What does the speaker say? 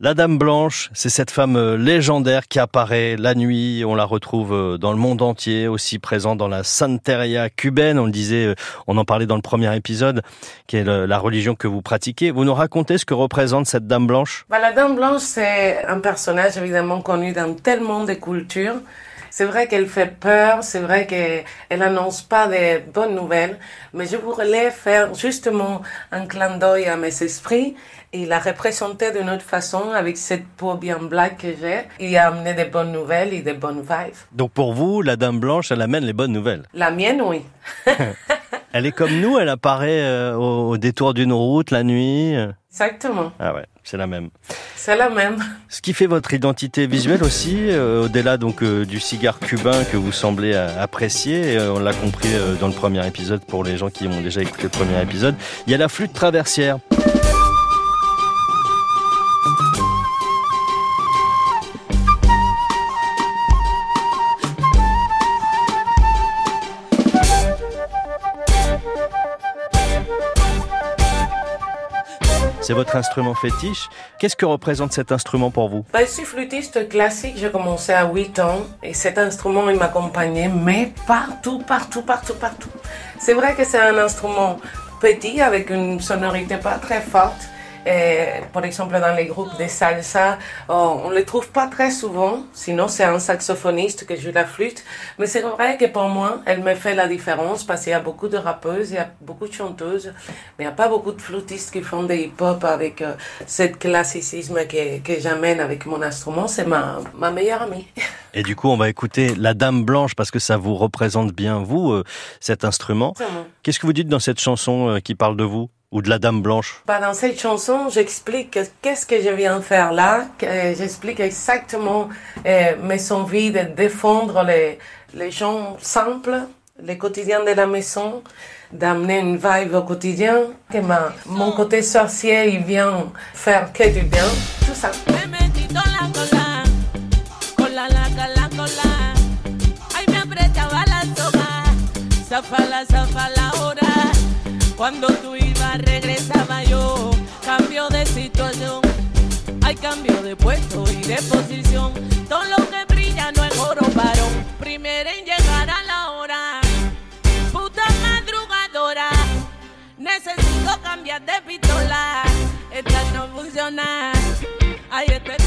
La Dame Blanche, c'est cette femme euh, légendaire qui apparaît la nuit. On la retrouve euh, dans le monde entier, aussi présente dans la Santeria cubaine. On le disait, euh, on en parlait dans le premier épisode, qui est la religion que vous pratiquez. Vous nous racontez ce que représente cette Dame Blanche? Bah, La Dame Blanche, c'est un personnage évidemment connu dans tellement de cultures. C'est vrai qu'elle fait peur, c'est vrai qu'elle annonce pas de bonnes nouvelles, mais je voulais faire justement un clin d'œil à mes esprits et la représenter d'une autre façon avec cette peau bien black que j'ai et amener des bonnes nouvelles et des bonnes vibes. Donc pour vous, la Dame Blanche, elle amène les bonnes nouvelles La mienne, oui. elle est comme nous, elle apparaît euh, au, détour d'une route la nuit. Exactement. Ah ouais, c'est la même. C'est la même. Ce qui fait votre identité visuelle aussi, euh, au-delà donc euh, du cigare cubain que vous semblez apprécier, on l'a compris dans le premier épisode pour les gens qui ont déjà écouté le premier épisode, il y a la flûte traversière. C'est votre instrument fétiche. Qu'est-ce que représente cet instrument pour vous? Bah, Je suis flûtiste classique, j'ai commencé à 8 ans et cet instrument m'accompagnait, mais partout, partout, partout, partout. C'est vrai que c'est un instrument petit avec une sonorité pas très forte et, par exemple, dans les groupes de salsa, on ne les trouve pas très souvent. Sinon, c'est un saxophoniste qui joue la flûte. Mais c'est vrai que pour moi, elle me fait la différence parce qu'il y a beaucoup de rappeuses, il y a beaucoup de chanteuses, mais il n'y a pas beaucoup de flûtistes qui font des hip-hop avec euh, ce classicisme que, que j'amène avec mon instrument. C'est ma, ma meilleure amie. Et du coup, on va écouter La Dame Blanche parce que ça vous représente bien, vous, euh, cet instrument. Qu'est-ce que vous dites dans cette chanson euh, qui parle de vous? Ou de la Dame Blanche bah, Dans cette chanson, j'explique qu'est-ce que je viens faire là. J'explique exactement euh, mes envies de défendre les, les gens simples, les quotidiens de la maison, d'amener une vibe au quotidien, que ma, mon côté sorcier, il vient faire que du bien, tout ça. Cuando tú regresaba yo. Cambio de situación, hay cambio de puesto y de posición. Todo lo que brilla no es oro varón. Primero en llegar a la hora. Puta madrugadora. Necesito cambiar de pistola. Esta no funciona. No da